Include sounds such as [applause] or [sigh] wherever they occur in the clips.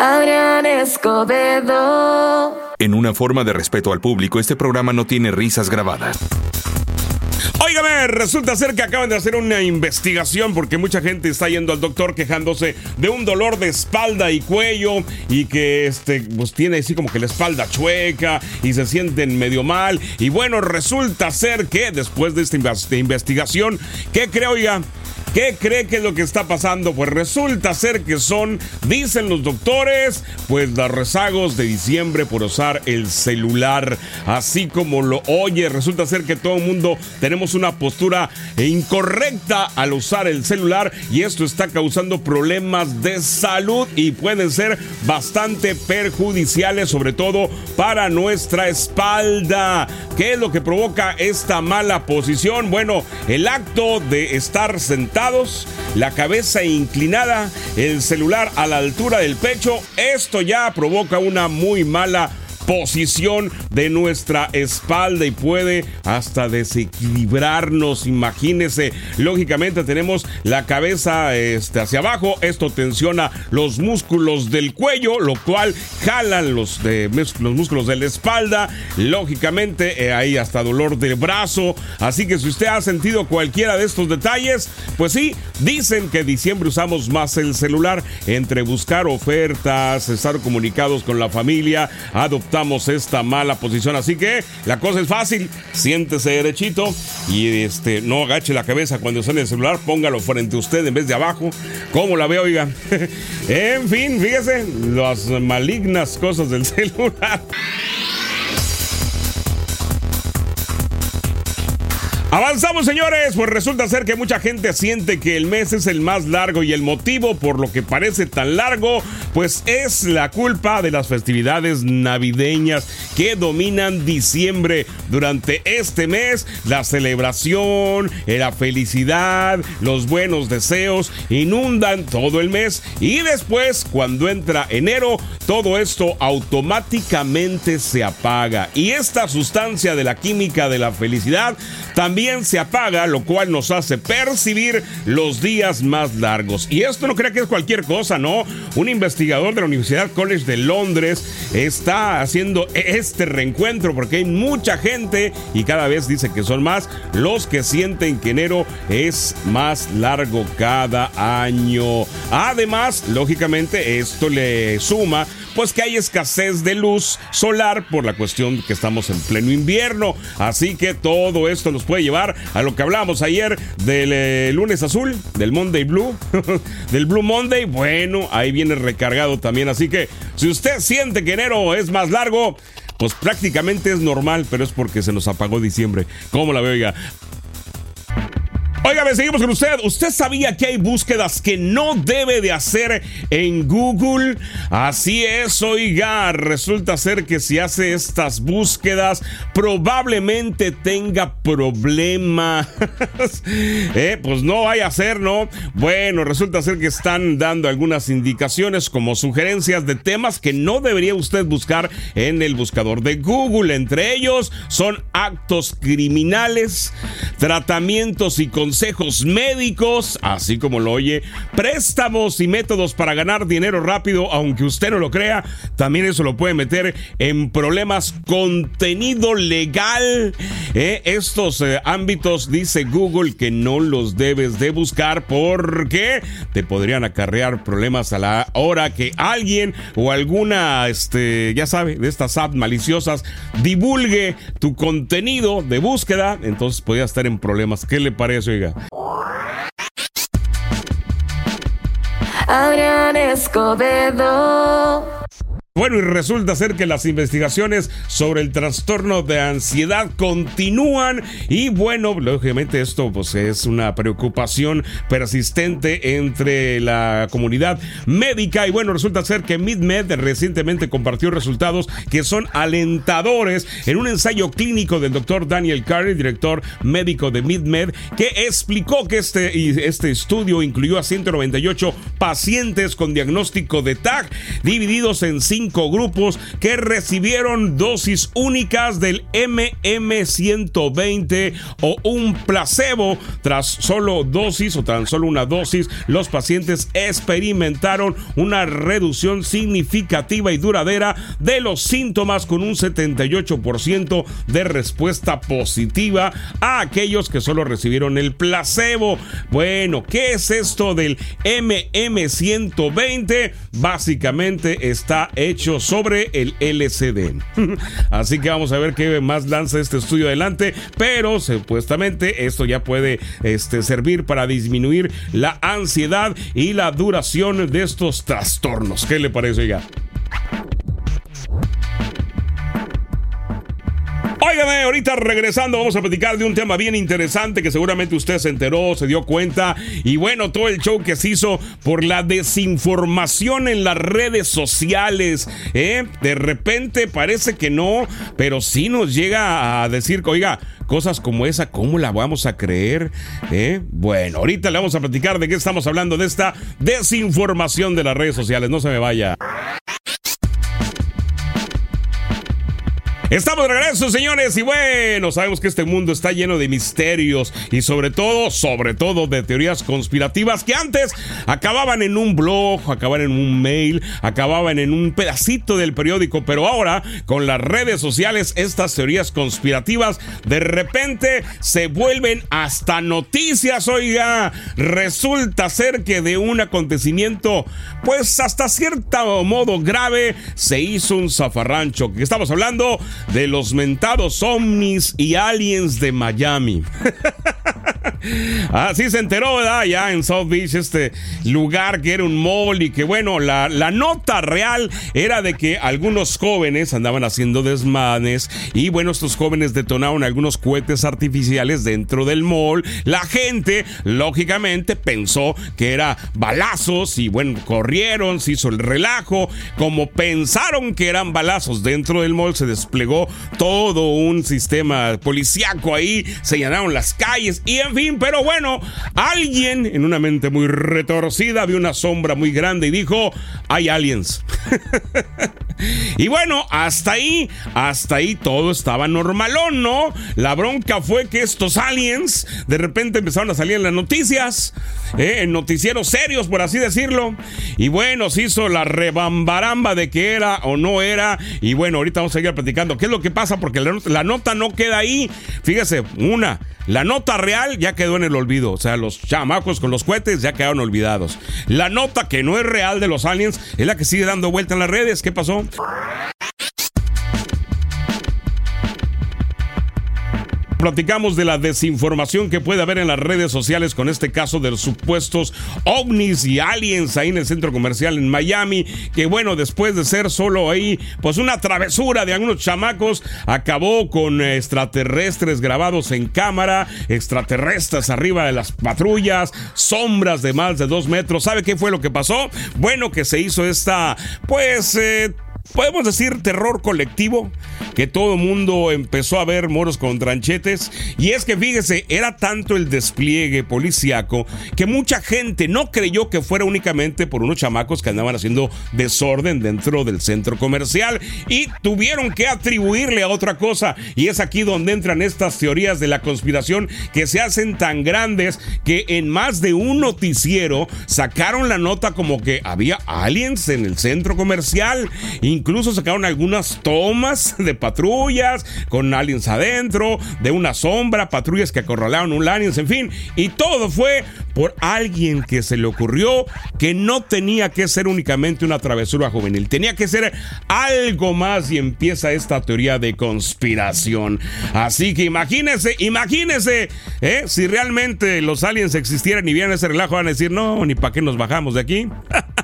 Adrián Escobedo. En una forma de respeto al público, este programa no tiene risas grabadas. Óigame, resulta ser que acaban de hacer una investigación porque mucha gente está yendo al doctor quejándose de un dolor de espalda y cuello y que este pues tiene así como que la espalda chueca y se sienten medio mal y bueno, resulta ser que después de esta investigación, ¿qué creo, oiga? ¿Qué cree que es lo que está pasando? Pues resulta ser que son, dicen los doctores, pues los rezagos de diciembre por usar el celular. Así como lo oye, resulta ser que todo el mundo tenemos una postura incorrecta al usar el celular y esto está causando problemas de salud y pueden ser bastante perjudiciales, sobre todo para nuestra espalda. ¿Qué es lo que provoca esta mala posición? Bueno, el acto de estar sentado la cabeza inclinada, el celular a la altura del pecho, esto ya provoca una muy mala posición de nuestra espalda y puede hasta desequilibrarnos. Imagínese, lógicamente tenemos la cabeza este, hacia abajo, esto tensiona los músculos del cuello, lo cual jalan los, de, los músculos de la espalda, lógicamente eh, hay hasta dolor del brazo, así que si usted ha sentido cualquiera de estos detalles, pues sí, dicen que diciembre usamos más el celular. Entre buscar ofertas, estar comunicados con la familia, adoptar esta mala posición. Así que la cosa es fácil. Siéntese derechito y este, no agache la cabeza cuando sale el celular. Póngalo frente a usted en vez de abajo. como la veo, oiga? [laughs] en fin, fíjese las malignas cosas del [laughs] celular. Avanzamos, señores. Pues resulta ser que mucha gente siente que el mes es el más largo y el motivo por lo que parece tan largo, pues es la culpa de las festividades navideñas que dominan diciembre. Durante este mes, la celebración, la felicidad, los buenos deseos inundan todo el mes y después, cuando entra enero, todo esto automáticamente se apaga. Y esta sustancia de la química de la felicidad también se apaga, lo cual nos hace percibir los días más largos. Y esto no crea que es cualquier cosa, ¿no? Investigador de la Universidad College de Londres está haciendo este reencuentro porque hay mucha gente y cada vez dice que son más los que sienten que enero es más largo cada año. Además, lógicamente, esto le suma pues que hay escasez de luz solar por la cuestión que estamos en pleno invierno. Así que todo esto nos puede llevar a lo que hablábamos ayer del eh, lunes azul, del Monday Blue, [laughs] del Blue Monday. Bueno, ahí viene recargado también. Así que si usted siente que enero es más largo, pues prácticamente es normal, pero es porque se nos apagó diciembre. ¿Cómo la veo, ya? Óigame, seguimos con usted. ¿Usted sabía que hay búsquedas que no debe de hacer en Google? Así es, oiga, resulta ser que si hace estas búsquedas probablemente tenga problemas. [laughs] eh, pues no vaya a ser, ¿no? Bueno, resulta ser que están dando algunas indicaciones como sugerencias de temas que no debería usted buscar en el buscador de Google. Entre ellos son actos criminales, tratamientos y consejos médicos, así como lo oye, préstamos y métodos para ganar dinero rápido, aunque usted no lo crea, también eso lo puede meter en problemas contenido legal. Eh, estos eh, ámbitos dice Google que no los debes de buscar porque te podrían acarrear problemas a la hora que alguien o alguna, este, ya sabe, de estas apps maliciosas divulgue tu contenido de búsqueda, entonces podría estar en problemas. ¿Qué le parece? Adrián Escobedo. Bueno, y resulta ser que las investigaciones sobre el trastorno de ansiedad continúan y bueno, lógicamente esto pues es una preocupación persistente entre la comunidad médica. Y bueno, resulta ser que MidMed recientemente compartió resultados que son alentadores en un ensayo clínico del doctor Daniel Carey, director médico de MidMed, que explicó que este, este estudio incluyó a 198 pacientes con diagnóstico de TAG divididos en cinco grupos que recibieron dosis únicas del MM120 o un placebo. Tras solo dosis o tan solo una dosis, los pacientes experimentaron una reducción significativa y duradera de los síntomas con un 78% de respuesta positiva a aquellos que solo recibieron el placebo. Bueno, ¿qué es esto del MM120? Básicamente está hecho sobre el LCD. [laughs] Así que vamos a ver qué más lanza este estudio adelante, pero supuestamente esto ya puede este, servir para disminuir la ansiedad y la duración de estos trastornos. ¿Qué le parece ya? Ahorita regresando vamos a platicar de un tema bien interesante que seguramente usted se enteró, se dio cuenta y bueno, todo el show que se hizo por la desinformación en las redes sociales. ¿eh? De repente parece que no, pero sí nos llega a decir oiga, cosas como esa, ¿cómo la vamos a creer? ¿Eh? Bueno, ahorita le vamos a platicar de qué estamos hablando, de esta desinformación de las redes sociales. No se me vaya. Estamos de regreso, señores, y bueno, sabemos que este mundo está lleno de misterios y sobre todo, sobre todo de teorías conspirativas que antes acababan en un blog, acababan en un mail, acababan en un pedacito del periódico, pero ahora con las redes sociales estas teorías conspirativas de repente se vuelven hasta noticias, oiga, resulta ser que de un acontecimiento pues hasta cierto modo grave se hizo un zafarrancho, que estamos hablando de los mentados ovnis y aliens de Miami. [laughs] Así se enteró, ¿verdad? Ya en South Beach, este lugar que era un mall y que, bueno, la, la nota real era de que algunos jóvenes andaban haciendo desmanes y, bueno, estos jóvenes detonaron algunos cohetes artificiales dentro del mall. La gente, lógicamente, pensó que era balazos y, bueno, corrieron, se hizo el relajo. Como pensaron que eran balazos dentro del mall, se desplegó todo un sistema policíaco ahí, se llenaron las calles y, en fin, pero bueno, alguien en una mente muy retorcida vio una sombra muy grande y dijo, hay aliens. [laughs] y bueno, hasta ahí, hasta ahí todo estaba normalón, ¿no? La bronca fue que estos aliens de repente empezaron a salir en las noticias, ¿eh? en noticieros serios, por así decirlo. Y bueno, se hizo la rebambaramba de que era o no era. Y bueno, ahorita vamos a seguir platicando. ¿Qué es lo que pasa? Porque la, la nota no queda ahí. Fíjese, una, la nota real ya quedó en el olvido. O sea, los chamacos con los cohetes ya quedaron olvidados. La nota que no es real de los aliens es la que sigue dando vuelta en las redes. ¿Qué pasó? Platicamos de la desinformación que puede haber en las redes sociales con este caso de los supuestos ovnis y aliens ahí en el centro comercial en Miami, que bueno, después de ser solo ahí, pues una travesura de algunos chamacos, acabó con extraterrestres grabados en cámara, extraterrestres arriba de las patrullas, sombras de más de dos metros. ¿Sabe qué fue lo que pasó? Bueno, que se hizo esta, pues... Eh, podemos decir terror colectivo, que todo el mundo empezó a ver moros con tranchetes. Y es que fíjese, era tanto el despliegue policiaco que mucha gente no creyó que fuera únicamente por unos chamacos que andaban haciendo desorden dentro del centro comercial y tuvieron que atribuirle a otra cosa. Y es aquí donde entran estas teorías de la conspiración que se hacen tan grandes que en más de un noticiero sacaron la nota como que había aliens en el centro comercial. Incluso sacaron algunas tomas de patrullas con aliens adentro, de una sombra, patrullas que acorralaron un aliens, en fin. Y todo fue por alguien que se le ocurrió que no tenía que ser únicamente una travesura juvenil, tenía que ser algo más y empieza esta teoría de conspiración. Así que imagínense, imagínense, ¿eh? si realmente los aliens existieran y vieran ese relajo, van a decir, no, ni para qué nos bajamos de aquí. [laughs]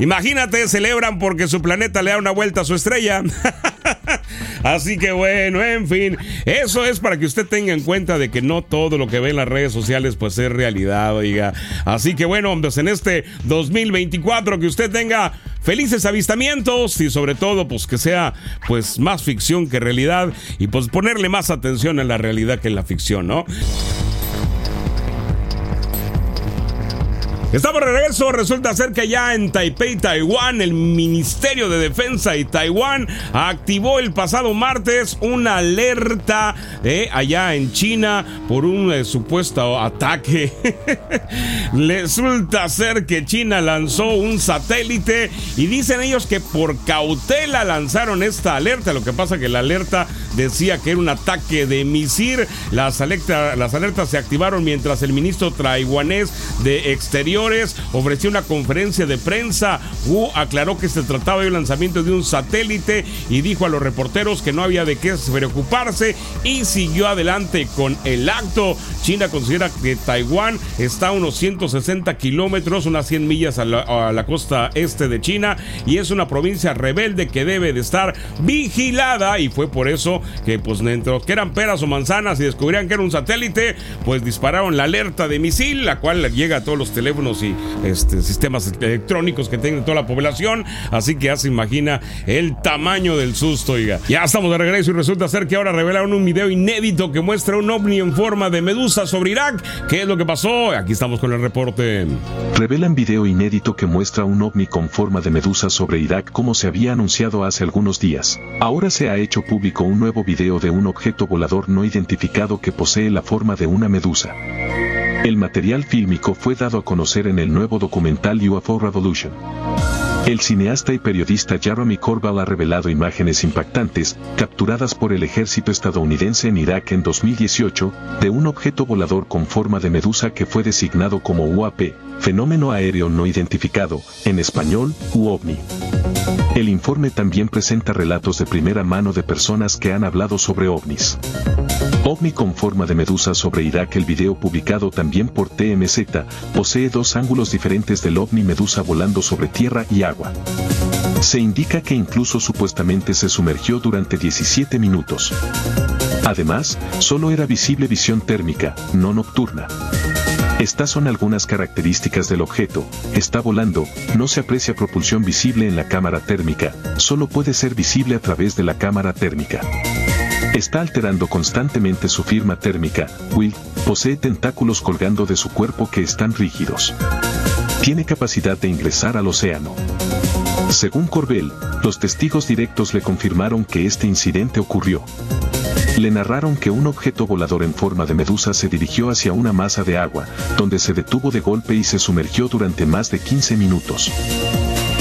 Imagínate, celebran porque su planeta le da una vuelta a su estrella. [laughs] Así que bueno, en fin, eso es para que usted tenga en cuenta de que no todo lo que ve en las redes sociales pues es realidad, oiga. Así que bueno, pues en este 2024 que usted tenga felices avistamientos y sobre todo pues que sea pues más ficción que realidad y pues ponerle más atención en la realidad que en la ficción, ¿no? Estamos de regreso. Resulta ser que ya en Taipei, Taiwán, el Ministerio de Defensa de Taiwán activó el pasado martes una alerta eh, allá en China por un eh, supuesto ataque. [laughs] Resulta ser que China lanzó un satélite y dicen ellos que por cautela lanzaron esta alerta. Lo que pasa que la alerta decía que era un ataque de misil. Las, las alertas se activaron mientras el ministro taiwanés de Exterior ofreció una conferencia de prensa. Wu aclaró que se trataba de un lanzamiento de un satélite y dijo a los reporteros que no había de qué preocuparse y siguió adelante con el acto. China considera que Taiwán está a unos 160 kilómetros, unas 100 millas a la, costa este de China y es una provincia rebelde que debe de estar vigilada y fue por eso que pues dentro que eran peras o manzanas y descubrían que era un satélite, pues dispararon la alerta de misil, la cual llega a todos los teléfonos y este, sistemas electrónicos que tiene toda la población. Así que ya se imagina el tamaño del susto, oiga. Ya estamos de regreso y resulta ser que ahora revelaron un video inédito que muestra un ovni en forma de medusa sobre Irak. ¿Qué es lo que pasó? Aquí estamos con el reporte. Revelan video inédito que muestra un ovni con forma de medusa sobre Irak como se había anunciado hace algunos días. Ahora se ha hecho público un nuevo video de un objeto volador no identificado que posee la forma de una medusa. El material fílmico fue dado a conocer en el nuevo documental UFO Revolution. El cineasta y periodista Jeremy Corbell ha revelado imágenes impactantes, capturadas por el ejército estadounidense en Irak en 2018, de un objeto volador con forma de medusa que fue designado como UAP, fenómeno aéreo no identificado, en español, UOVNI. El informe también presenta relatos de primera mano de personas que han hablado sobre ovnis. OVNI con forma de medusa sobre Irak El video publicado también por TMZ, posee dos ángulos diferentes del OVNI medusa volando sobre tierra y agua. Se indica que incluso supuestamente se sumergió durante 17 minutos. Además, solo era visible visión térmica, no nocturna. Estas son algunas características del objeto, está volando, no se aprecia propulsión visible en la cámara térmica, solo puede ser visible a través de la cámara térmica. Está alterando constantemente su firma térmica, Will, posee tentáculos colgando de su cuerpo que están rígidos. Tiene capacidad de ingresar al océano. Según Corbell, los testigos directos le confirmaron que este incidente ocurrió. Le narraron que un objeto volador en forma de medusa se dirigió hacia una masa de agua, donde se detuvo de golpe y se sumergió durante más de 15 minutos.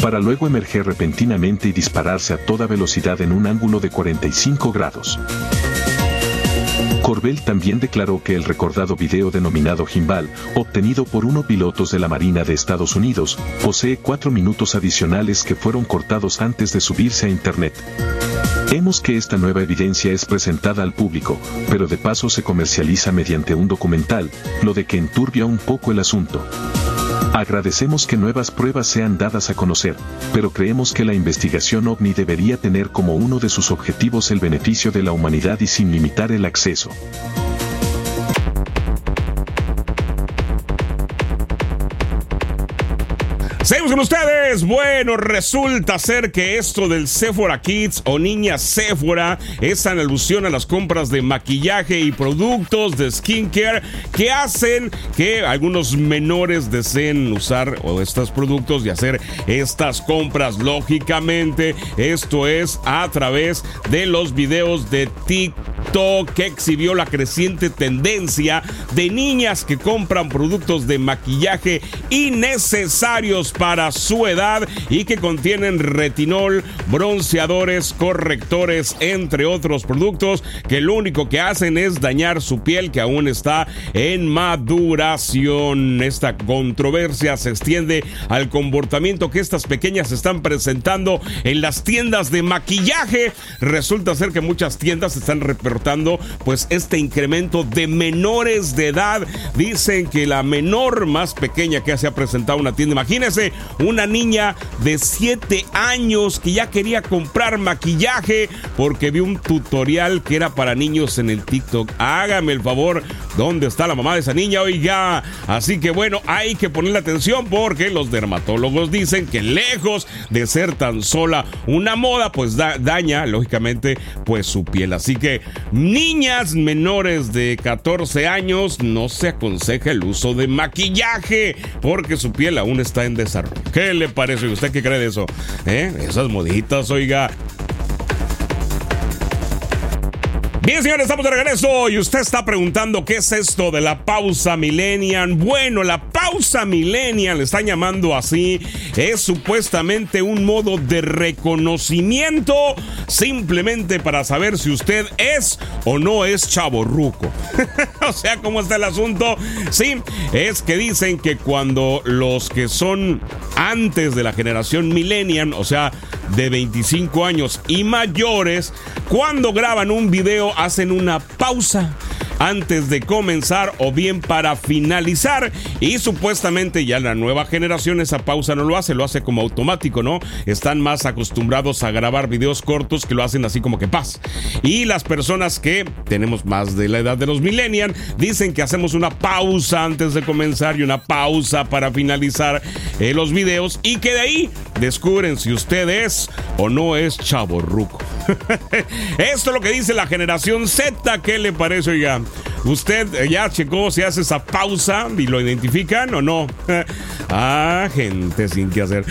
Para luego emerger repentinamente y dispararse a toda velocidad en un ángulo de 45 grados. Corbell también declaró que el recordado video denominado Gimbal, obtenido por unos pilotos de la Marina de Estados Unidos, posee cuatro minutos adicionales que fueron cortados antes de subirse a Internet. Vemos que esta nueva evidencia es presentada al público, pero de paso se comercializa mediante un documental, lo de que enturbia un poco el asunto. Agradecemos que nuevas pruebas sean dadas a conocer, pero creemos que la investigación ovni debería tener como uno de sus objetivos el beneficio de la humanidad y sin limitar el acceso. Seguimos con ustedes. Bueno, resulta ser que esto del Sephora Kids o Niña Sephora es en alusión a las compras de maquillaje y productos de skincare que hacen que algunos menores deseen usar estos productos y hacer estas compras. Lógicamente, esto es a través de los videos de TikTok que exhibió la creciente tendencia de niñas que compran productos de maquillaje innecesarios para su edad y que contienen retinol, bronceadores, correctores, entre otros productos que lo único que hacen es dañar su piel que aún está en maduración. Esta controversia se extiende al comportamiento que estas pequeñas están presentando en las tiendas de maquillaje. Resulta ser que muchas tiendas están reportando pues este incremento de menores de edad. Dicen que la menor más pequeña que se ha presentado una tienda, imagínense, una niña de 7 años que ya quería comprar maquillaje porque vio un tutorial que era para niños en el TikTok. Hágame el favor, dónde está la mamá de esa niña, oiga. Así que bueno, hay que ponerle atención porque los dermatólogos dicen que lejos de ser tan sola una moda, pues daña, lógicamente, pues su piel. Así que niñas menores de 14 años no se aconseja el uso de maquillaje porque su piel aún está en desarrollo. ¿Qué le parece? ¿Usted qué cree de eso? ¿Eh? Esas moditas, oiga. Bien, señores, estamos de regreso y usted está preguntando qué es esto de la pausa millennial. Bueno, la pausa millennial, le están llamando así, es supuestamente un modo de reconocimiento simplemente para saber si usted es o no es chaborruco. [laughs] o sea, ¿cómo está el asunto? Sí, es que dicen que cuando los que son antes de la generación millennial, o sea, de 25 años y mayores, cuando graban un video hacen una pausa antes de comenzar o bien para finalizar. Y supuestamente ya la nueva generación esa pausa no lo hace, lo hace como automático, ¿no? Están más acostumbrados a grabar videos cortos que lo hacen así como que paz. Y las personas que tenemos más de la edad de los millennials dicen que hacemos una pausa antes de comenzar y una pausa para finalizar eh, los videos y que de ahí descubren si usted es o no es chaborruco. [laughs] Esto es lo que dice la generación Z. ¿Qué le parece, oiga? ¿Usted eh, ya checó si hace esa pausa y lo identifican o no? [laughs] ah, gente sin qué hacer.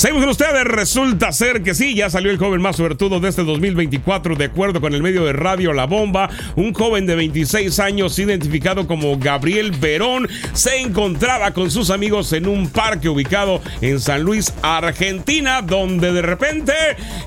Seguimos con ustedes. Resulta ser que sí, ya salió el joven más suertudo de este 2024, de acuerdo con el medio de radio La Bomba. Un joven de 26 años, identificado como Gabriel Verón, se encontraba con sus amigos en un parque ubicado en San Luis, Argentina, donde de repente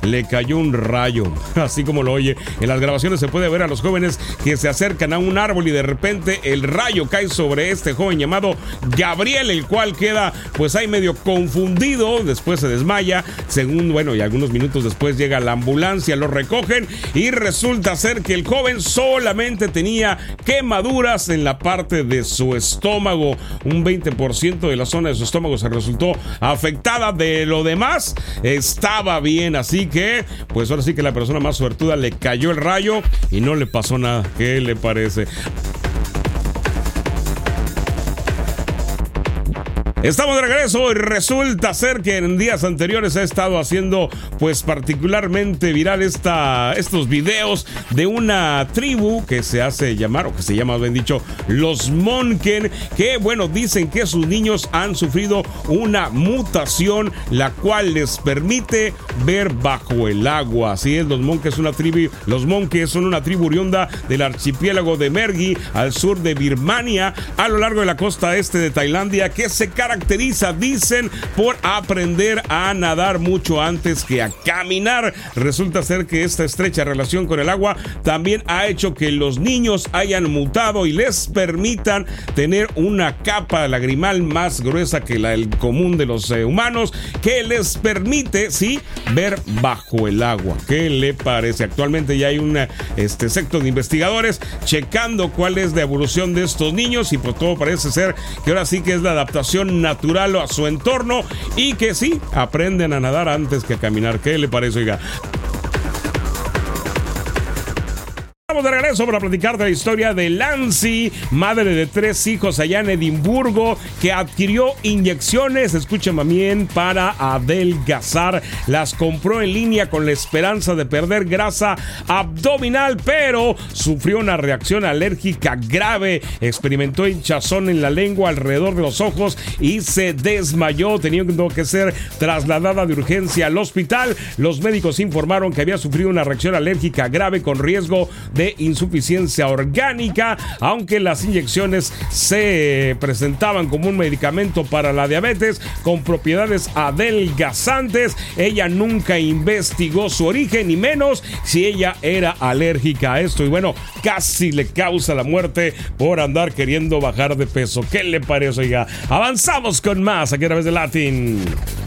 le cayó un rayo. [laughs] Así como lo oye, en las grabaciones se puede ver a los jóvenes que se acercan a un árbol y de repente el rayo cae sobre este joven llamado Gabriel, el cual queda pues ahí medio confundido. Después se desmaya. Según, bueno, y algunos minutos después llega la ambulancia, lo recogen y resulta ser que el joven solamente tenía quemaduras en la parte de su estómago. Un 20% de la zona de su estómago se resultó afectada. De lo demás, estaba bien. Así que, pues ahora sí que la persona más suertuda le cayó el rayo y no le pasó nada. ¿Qué le parece? Estamos de regreso y resulta ser que en días anteriores ha estado haciendo pues particularmente viral esta, estos videos de una tribu que se hace llamar o que se llama bien dicho los Monken que bueno dicen que sus niños han sufrido una mutación la cual les permite ver bajo el agua. Así es, los Monken una tribu, los Monken son una tribu oriunda del archipiélago de Mergui al sur de Birmania a lo largo de la costa este de Tailandia que se caracteriza caracteriza, dicen, por aprender a nadar mucho antes que a caminar. Resulta ser que esta estrecha relación con el agua también ha hecho que los niños hayan mutado y les permitan tener una capa lagrimal más gruesa que la del común de los eh, humanos, que les permite, sí, ver bajo el agua. ¿Qué le parece? Actualmente ya hay un este, sector de investigadores checando cuál es la evolución de estos niños y por todo parece ser que ahora sí que es la adaptación natural a su entorno y que sí, aprenden a nadar antes que a caminar. ¿Qué le parece, oiga? Estamos de regreso para platicar de la historia de Lancy, madre de tres hijos allá en Edimburgo, que adquirió inyecciones, escuchen bien, para adelgazar. Las compró en línea con la esperanza de perder grasa abdominal, pero sufrió una reacción alérgica grave. Experimentó hinchazón en la lengua alrededor de los ojos y se desmayó, teniendo que ser trasladada de urgencia al hospital. Los médicos informaron que había sufrido una reacción alérgica grave con riesgo de insuficiencia orgánica, aunque las inyecciones se presentaban como un medicamento para la diabetes con propiedades adelgazantes. Ella nunca investigó su origen, ni menos si ella era alérgica a esto. Y bueno, casi le causa la muerte por andar queriendo bajar de peso. ¿Qué le parece, oiga? Avanzamos con más aquí a través de Latin.